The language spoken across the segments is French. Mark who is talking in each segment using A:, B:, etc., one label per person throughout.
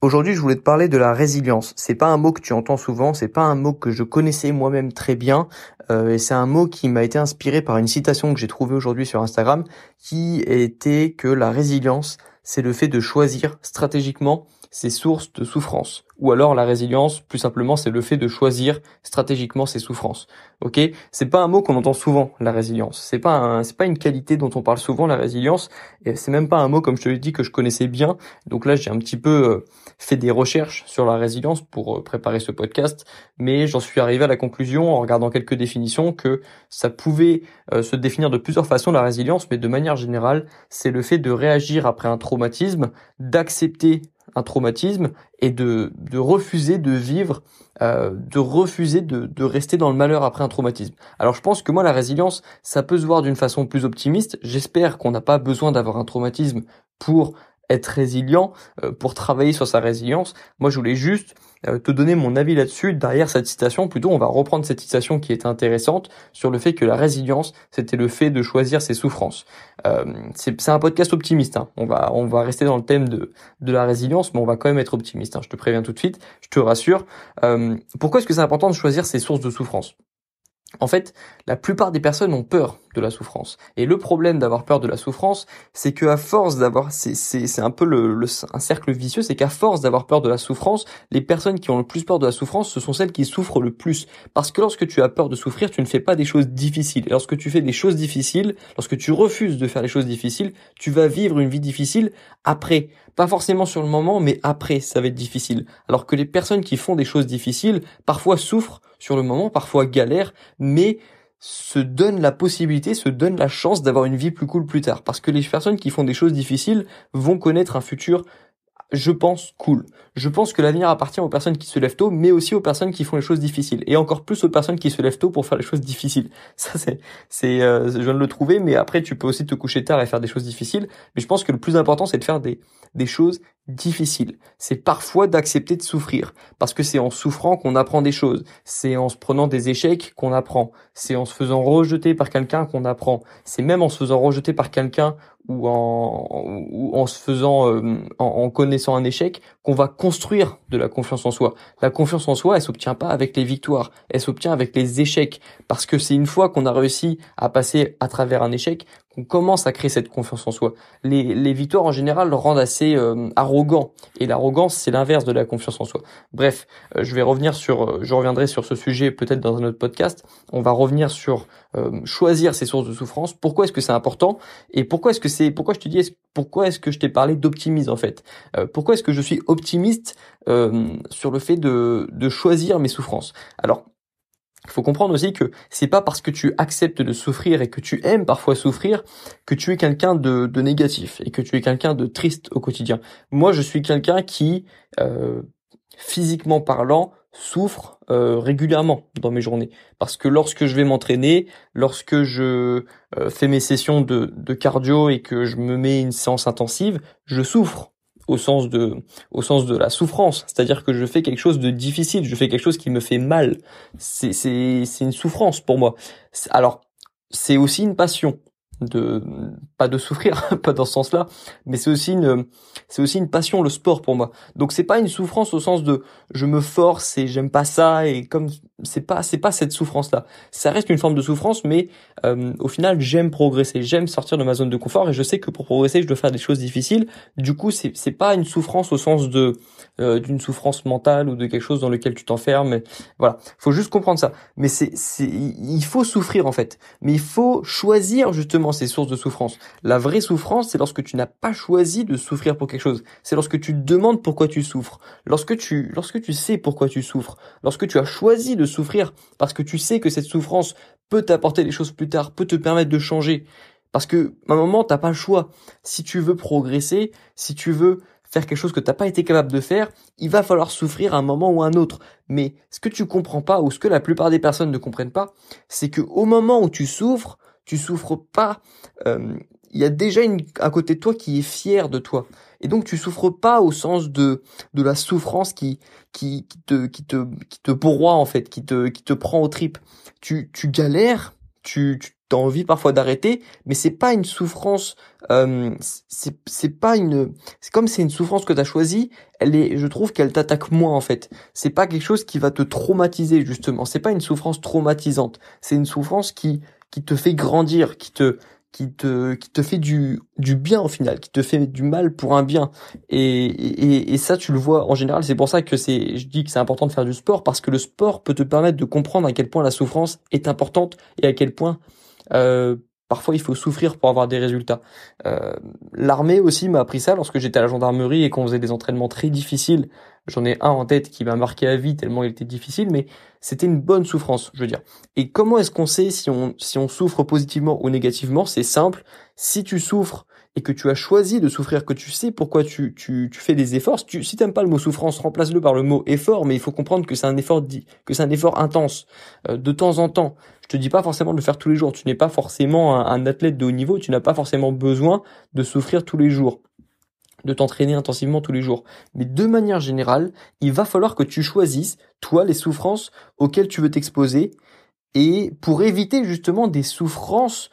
A: Aujourd'hui, je voulais te parler de la résilience. C'est pas un mot que tu entends souvent, c'est pas un mot que je connaissais moi-même très bien, euh, et c'est un mot qui m'a été inspiré par une citation que j'ai trouvée aujourd'hui sur Instagram, qui était que la résilience, c'est le fait de choisir stratégiquement ses sources de souffrance. Ou alors la résilience, plus simplement, c'est le fait de choisir stratégiquement ses souffrances. Ok? C'est pas un mot qu'on entend souvent, la résilience. C'est pas un, c'est pas une qualité dont on parle souvent, la résilience. Et c'est même pas un mot, comme je te l'ai dit, que je connaissais bien. Donc là, j'ai un petit peu euh, fait des recherches sur la résilience pour euh, préparer ce podcast, mais j'en suis arrivé à la conclusion en regardant quelques définitions que ça pouvait euh, se définir de plusieurs façons la résilience, mais de manière générale, c'est le fait de réagir après un traumatisme, d'accepter traumatisme et de, refuser de vivre, euh, de refuser de rester dans le malheur après un traumatisme. Alors je pense que moi la résilience, ça peut se voir d'une façon plus optimiste. J'espère qu'on n'a pas besoin d'avoir un traumatisme pour être résilient, euh, pour travailler sur sa résilience. Moi, je voulais juste euh, te donner mon avis là-dessus. Derrière cette citation, plutôt, on va reprendre cette citation qui est intéressante sur le fait que la résilience, c'était le fait de choisir ses souffrances. Euh, c'est un podcast optimiste. Hein. On va on va rester dans le thème de de la résilience, mais on va quand même être optimiste. Hein. Je te préviens tout de suite. Je te rassure. pourquoi est-ce que c'est important de choisir ses sources de souffrance? En fait, la plupart des personnes ont peur la souffrance. Et le problème d'avoir peur de la souffrance, c'est que à force d'avoir, c'est, c'est, un peu le, un cercle vicieux, c'est qu'à force d'avoir peur de la souffrance, les personnes qui ont le plus peur de la souffrance, ce sont celles qui souffrent le plus. Parce que lorsque tu as peur de souffrir, tu ne fais pas des choses difficiles. Et lorsque tu fais des choses difficiles, lorsque tu refuses de faire les choses difficiles, tu vas vivre une vie difficile après. Pas forcément sur le moment, mais après, ça va être difficile. Alors que les personnes qui font des choses difficiles, parfois souffrent sur le moment, parfois galèrent, mais se donnent la possibilité, se donnent la chance d'avoir une vie plus cool plus tard. Parce que les personnes qui font des choses difficiles vont connaître un futur je pense, cool. Je pense que l'avenir appartient aux personnes qui se lèvent tôt, mais aussi aux personnes qui font les choses difficiles. Et encore plus aux personnes qui se lèvent tôt pour faire les choses difficiles. Ça, c'est, c'est, euh, je viens de le trouver, mais après, tu peux aussi te coucher tard et faire des choses difficiles. Mais je pense que le plus important, c'est de faire des, des choses difficiles. C'est parfois d'accepter de souffrir. Parce que c'est en souffrant qu'on apprend des choses. C'est en se prenant des échecs qu'on apprend. C'est en se faisant rejeter par quelqu'un qu'on apprend. C'est même en se faisant rejeter par quelqu'un ou en, se faisant, euh, en, connaissant un échec, qu'on va construire de la confiance en soi. La confiance en soi, elle s'obtient pas avec les victoires, elle s'obtient avec les échecs, parce que c'est une fois qu'on a réussi à passer à travers un échec qu'on commence à créer cette confiance en soi. Les, victoires en général le rendent assez euh, arrogant, et l'arrogance c'est l'inverse de la confiance en soi. Bref, euh, je vais revenir sur, je reviendrai sur ce sujet peut-être dans un autre podcast. On va revenir sur choisir ses sources de souffrance. Pourquoi est-ce que c'est important? Et pourquoi est-ce que c'est pourquoi je te dis pourquoi est-ce que je t'ai parlé d'optimisme en fait? Euh, Pourquoi est-ce que je suis optimiste euh, sur le fait de, de choisir mes souffrances? Alors il faut comprendre aussi que c'est pas parce que tu acceptes de souffrir et que tu aimes parfois souffrir que tu es quelqu'un de, négatif et que tu es quelqu'un de triste au quotidien. Moi, je suis quelqu'un qui, euh, physiquement parlant, souffre euh, régulièrement dans mes journées parce que lorsque je vais m'entraîner, lorsque je euh, fais mes sessions de, de cardio et que je me mets une séance intensive, je souffre au sens de au sens de la souffrance, c'est-à-dire que je fais quelque chose de difficile, je fais quelque chose qui me fait mal. C'est c'est c'est une souffrance pour moi. Alors, c'est aussi une passion de pas de souffrir pas dans ce sens-là mais c'est aussi une c'est aussi une passion le sport pour moi donc c'est pas une souffrance au sens de je me force et j'aime pas ça et comme c'est pas c'est pas cette souffrance là ça reste une forme de souffrance mais euh, au final j'aime progresser. J'aime sortir de ma zone de confort et je sais que pour progresser je dois faire des choses difficiles. Du coup c'est c'est pas une souffrance au sens de euh, d'une souffrance mentale ou de quelque chose dans lequel tu t'enfermes voilà. Faut juste comprendre ça. Mais c'est c'est il faut souffrir en fait. Mais il faut choisir justement ces sources de souffrance. La vraie souffrance c'est lorsque tu n'as pas choisi de souffrir pour quelque chose. C'est lorsque tu te demandes pourquoi tu souffres. Lorsque tu lorsque tu sais pourquoi tu souffres. Lorsque tu as choisi de souffrir parce que tu sais que cette souffrance peut t'apporter des choses plus tard, peut te permettre de changer. Parce que à un moment, t'as pas le choix. Si tu veux progresser, si tu veux faire quelque chose que t'as pas été capable de faire, il va falloir souffrir à un moment ou à un autre. Mais ce que tu comprends pas, ou ce que la plupart des personnes ne comprennent pas, c'est que au moment où tu souffres, tu souffres pas. Euh, il y a déjà une, un côté de toi qui est fier de toi. Et donc tu souffres pas au sens de de la souffrance qui qui, qui te qui te qui te broie en fait, qui te qui te prend aux tripes. Tu tu galères, tu, tu as envie parfois d'arrêter, mais c'est pas une souffrance, euh, c'est c'est pas une, c'est comme c'est une souffrance que tu as choisie, elle est, je trouve qu'elle t'attaque moins en fait. C'est pas quelque chose qui va te traumatiser justement. C'est pas une souffrance traumatisante. C'est une souffrance qui qui te fait grandir, qui te qui te qui te fait du du bien au final, qui te fait du mal pour un bien. Et et, et ça tu le vois en général. C'est pour ça que c'est je dis que c'est important de faire du sport parce que le sport peut te permettre de comprendre à quel point la souffrance est importante et à quel point euh, parfois il faut souffrir pour avoir des résultats. Euh, L'armée aussi m'a appris ça lorsque j'étais à la gendarmerie et qu'on faisait des entraînements très difficiles. J'en ai un en tête qui m'a marqué à vie tellement il était difficile, mais c'était une bonne souffrance, je veux dire. Et comment est-ce qu'on sait si on, si on souffre positivement ou négativement? C'est simple. Si tu souffres et que tu as choisi de souffrir, que tu sais pourquoi tu, tu, tu fais des efforts, si tu si t'aimes pas le mot souffrance, remplace-le par le mot effort, mais il faut comprendre que c'est un effort dit, que c'est un effort intense, euh, de temps en temps. Je te dis pas forcément de le faire tous les jours. Tu n'es pas forcément un, athlète de haut niveau. Tu n'as pas forcément besoin de souffrir tous les jours de t'entraîner intensivement tous les jours. Mais de manière générale, il va falloir que tu choisisses, toi, les souffrances auxquelles tu veux t'exposer, et pour éviter justement des souffrances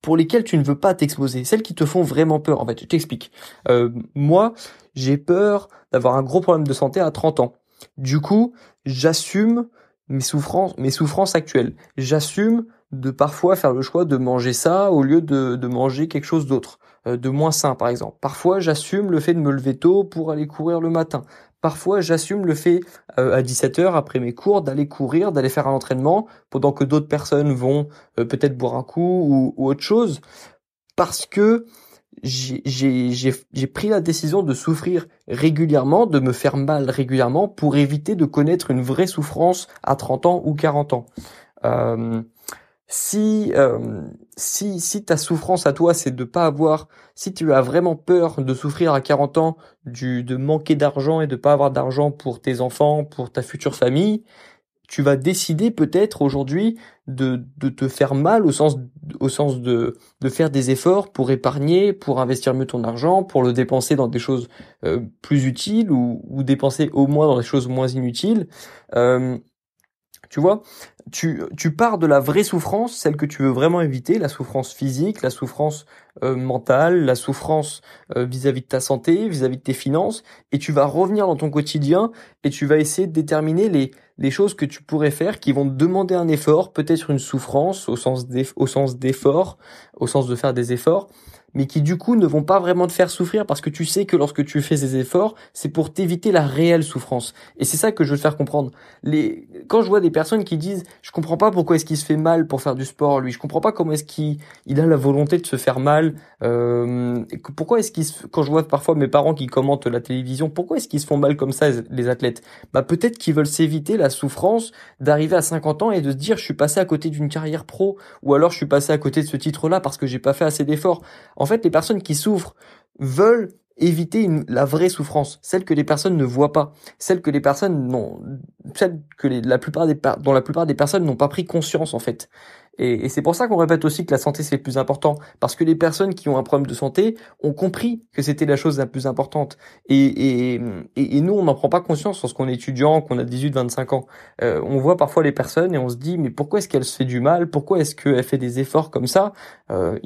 A: pour lesquelles tu ne veux pas t'exposer, celles qui te font vraiment peur. En fait, je t'explique. Euh, moi, j'ai peur d'avoir un gros problème de santé à 30 ans. Du coup, j'assume mes souffrances, actuelles. J'assume de parfois faire le choix de manger ça au lieu de, manger quelque chose d'autre, de moins sain par exemple. Parfois j'assume le fait de me lever tôt pour aller courir le matin. Parfois j'assume le fait euh, à 17h après mes cours d'aller courir, d'aller faire un entraînement pendant que d'autres personnes vont euh, peut-être boire un coup ou, ou autre chose. Parce que j'ai pris la décision de souffrir régulièrement, de me faire mal régulièrement pour éviter de connaître une vraie souffrance à 30 ans ou 40 ans. Euh, si euh, si si ta souffrance à toi c'est de pas avoir si tu as vraiment peur de souffrir à 40 ans du de manquer d'argent et de pas avoir d'argent pour tes enfants, pour ta future famille, tu vas décider peut-être aujourd'hui de, de te faire mal au sens au sens de de faire des efforts pour épargner, pour investir mieux ton argent, pour le dépenser dans des choses euh, plus utiles ou, ou dépenser au moins dans des choses moins inutiles. Euh, tu vois, tu, tu pars de la vraie souffrance, celle que tu veux vraiment éviter, la souffrance physique, la souffrance euh, mentale, la souffrance euh, vis-à-vis de ta santé, vis-à-vis de tes finances, et tu vas revenir dans ton quotidien et tu vas essayer de déterminer les, les choses que tu pourrais faire qui vont demander un effort, peut-être une souffrance au sens au sens d'effort, au sens de faire des efforts, mais qui du coup ne vont pas vraiment te faire souffrir parce que tu sais que lorsque tu fais ces efforts, c'est pour t'éviter la réelle souffrance. Et c'est ça que je veux te faire comprendre. Les... Quand je vois des personnes qui disent « je comprends pas pourquoi est-ce qu'il se fait mal pour faire du sport, lui, je comprends pas comment est-ce qu'il il a la volonté de se faire mal, euh... pourquoi est-ce qu'il se... quand je vois parfois mes parents qui commentent la télévision, pourquoi est-ce qu'ils se font mal comme ça les athlètes? Bah peut-être qu'ils veulent s'éviter la souffrance d'arriver à 50 ans et de se dire « je suis passé à côté d'une carrière pro » ou alors « je suis passé à côté de ce titre-là parce que j'ai pas fait assez d'efforts ». En fait, les personnes qui souffrent veulent éviter la vraie souffrance, celle que les personnes ne voient pas, celle que les personnes n'ont, celle que la plupart des dont la plupart des personnes n'ont pas pris conscience en fait. Et, c'est pour ça qu'on répète aussi que la santé c'est le plus important, parce que les personnes qui ont un problème de santé ont compris que c'était la chose la plus importante. Et, et, et nous on n'en prend pas conscience lorsqu'on est étudiant, qu'on a 18-25 ans. Euh, on voit parfois les personnes et on se dit mais pourquoi est-ce qu'elle se fait du mal? Pourquoi est-ce qu'elle fait des efforts comme ça? Euh,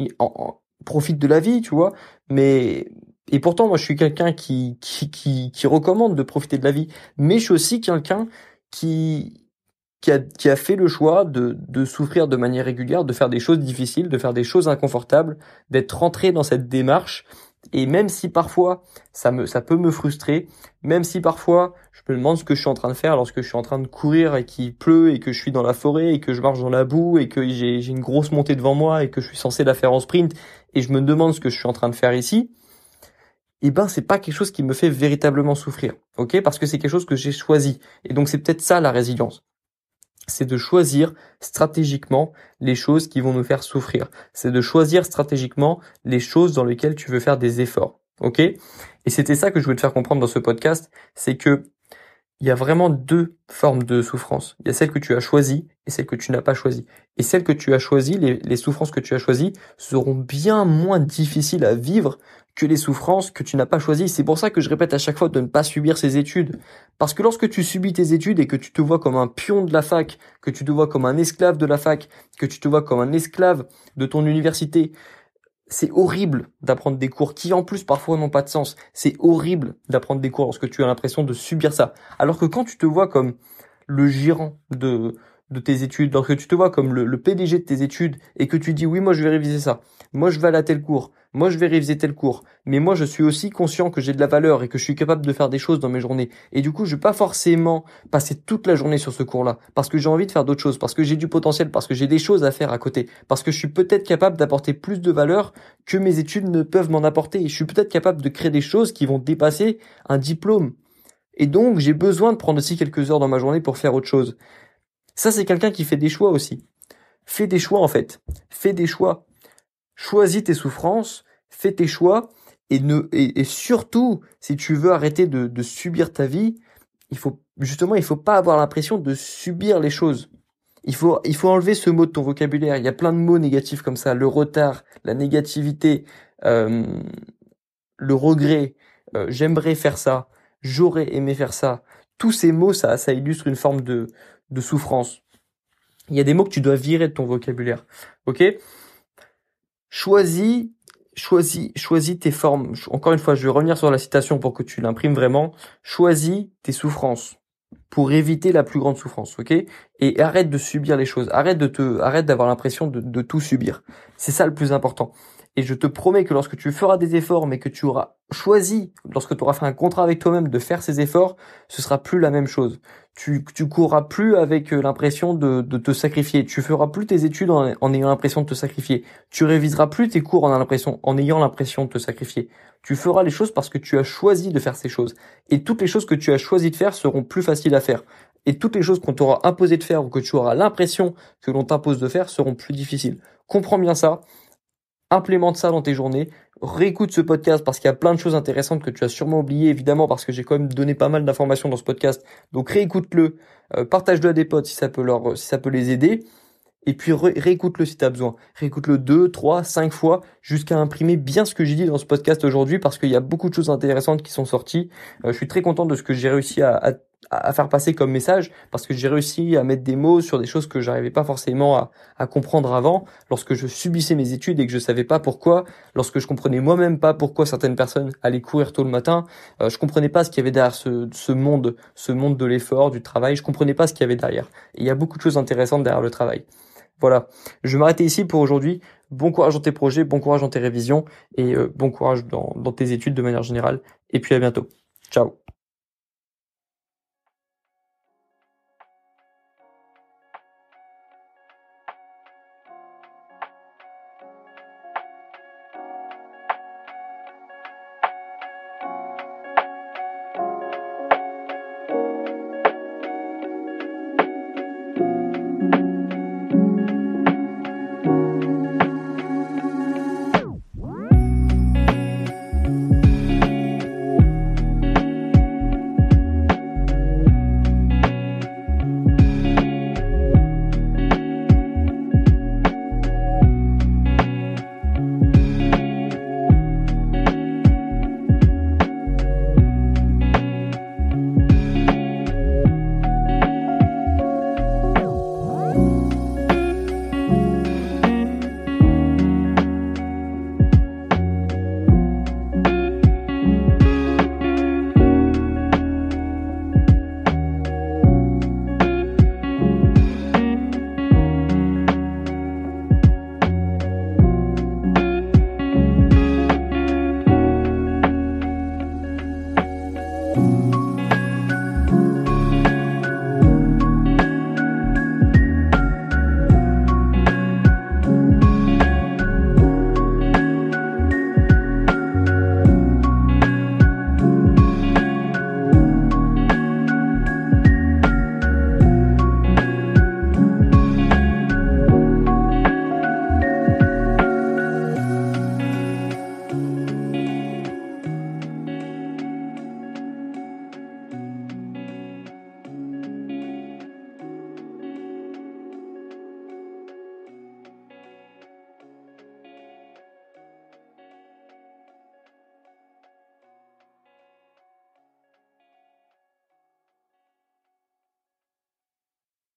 A: profite de la vie, tu vois. Mais et pourtant, moi, je suis quelqu'un qui, qui, qui, qui recommande de profiter de la vie. Mais je suis aussi quelqu'un qui qui a, qui a fait le choix de, de souffrir de manière régulière, de faire des choses difficiles, de faire des choses inconfortables, d'être rentré dans cette démarche et même si parfois ça me ça peut me frustrer, même si parfois je me demande ce que je suis en train de faire lorsque je suis en train de courir et qu'il pleut et que je suis dans la forêt et que je marche dans la boue et que j'ai une grosse montée devant moi et que je suis censé la faire en sprint et je me demande ce que je suis en train de faire ici, eh ben c'est pas quelque chose qui me fait véritablement souffrir, ok? Parce que c'est quelque chose que j'ai choisi et donc c'est peut-être ça la résilience c'est de choisir stratégiquement les choses qui vont nous faire souffrir. C'est de choisir stratégiquement les choses dans lesquelles tu veux faire des efforts. OK? Et c'était ça que je voulais te faire comprendre dans ce podcast, c'est que il y a vraiment deux formes de souffrance. Il y a celle que tu as choisie et celle que tu n'as pas choisie. Et celle que tu as choisie, les, souffrances que tu as choisies seront bien moins difficiles à vivre que les souffrances que tu n'as pas choisies. C'est pour ça que je répète à chaque fois de ne pas subir ces études. Parce que lorsque tu subis tes études et que tu te vois comme un pion de la fac, que tu te vois comme un esclave de la fac, que tu te vois comme un esclave de ton université, c'est horrible d'apprendre des cours qui en plus parfois n'ont pas de sens. C'est horrible d'apprendre des cours lorsque tu as l'impression de subir ça. Alors que quand tu te vois comme le gérant de, de tes études, lorsque tu te vois comme le, PDG de tes études et que tu dis oui moi je vais réviser ça, moi je vais aller à tel cours, moi je vais réviser tel cours, mais moi je suis aussi conscient que j'ai de la valeur et que je suis capable de faire des choses dans mes journées et du coup je vais pas forcément passer toute la journée sur ce cours-là parce que j'ai envie de faire d'autres choses, parce que j'ai du potentiel, parce que j'ai des choses à faire à côté, parce que je suis peut-être capable d'apporter plus de valeur que mes études ne peuvent m'en apporter, je suis peut-être capable de créer des choses qui vont dépasser un diplôme. Et donc, j'ai besoin de prendre aussi quelques heures dans ma journée pour faire autre chose. Ça, c'est quelqu'un qui fait des choix aussi. Fais des choix, en fait. Fais des choix. Choisis tes souffrances, fais tes choix, et ne, et, surtout, si tu veux arrêter de, de subir ta vie, il faut, justement, il faut pas avoir l'impression de subir les choses. Il faut, il faut enlever ce mot de ton vocabulaire. Il y a plein de mots négatifs comme ça. Le retard, la négativité, euh, le regret, euh, j'aimerais faire ça, j'aurais aimé faire ça. Tous ces mots, ça, ça illustre une forme de, de souffrance. Il y a des mots que tu dois virer de ton vocabulaire. Ok? Choisis, choisis, choisis tes formes. Encore une fois, je vais revenir sur la citation pour que tu l'imprimes vraiment. Choisis tes souffrances pour éviter la plus grande souffrance, ok? Et arrête de subir les choses. Arrête de te, arrête d'avoir l'impression de, de tout subir. C'est ça le plus important. Et je te promets que lorsque tu feras des efforts, mais que tu auras choisi, lorsque tu auras fait un contrat avec toi-même de faire ces efforts, ce sera plus la même chose. Tu, tu courras plus avec euh, l'impression de, de te sacrifier. Tu feras plus tes études en, ayant l'impression de te sacrifier. Tu réviseras plus tes cours en, l'impression, en ayant l'impression de te sacrifier. Tu feras les choses parce que tu as choisi de faire ces choses. Et toutes les choses que tu as choisi de faire seront plus faciles à faire. Et toutes les choses qu'on t'aura imposé de faire ou que tu auras l'impression que l'on t'impose de faire seront plus difficiles. Comprends bien ça implémente ça dans tes journées, réécoute ce podcast parce qu'il y a plein de choses intéressantes que tu as sûrement oubliées, évidemment, parce que j'ai quand même donné pas mal d'informations dans ce podcast. Donc réécoute-le, euh, partage-le à des potes si ça peut leur, si ça peut les aider. Et puis réécoute-le si tu as besoin. Réécoute-le deux, trois, cinq fois jusqu'à imprimer bien ce que j'ai dit dans ce podcast aujourd'hui parce qu'il y a beaucoup de choses intéressantes qui sont sorties. Euh, je suis très content de ce que j'ai réussi à à faire passer comme message parce que j'ai réussi à mettre des mots sur des choses que j'arrivais pas forcément à, à, comprendre avant lorsque je subissais mes études et que je savais pas pourquoi lorsque je comprenais moi-même pas pourquoi certaines personnes allaient courir tôt le matin euh, je comprenais pas ce qu'il y avait derrière ce, ce monde ce monde de l'effort du travail je comprenais pas ce qu'il y avait derrière. Et il y a beaucoup de choses intéressantes derrière le travail. Voilà. Je vais m'arrêter ici pour aujourd'hui. Bon courage dans tes projets bon courage dans tes révisions et euh, bon courage dans, dans tes études de manière générale. Et puis à bientôt. Ciao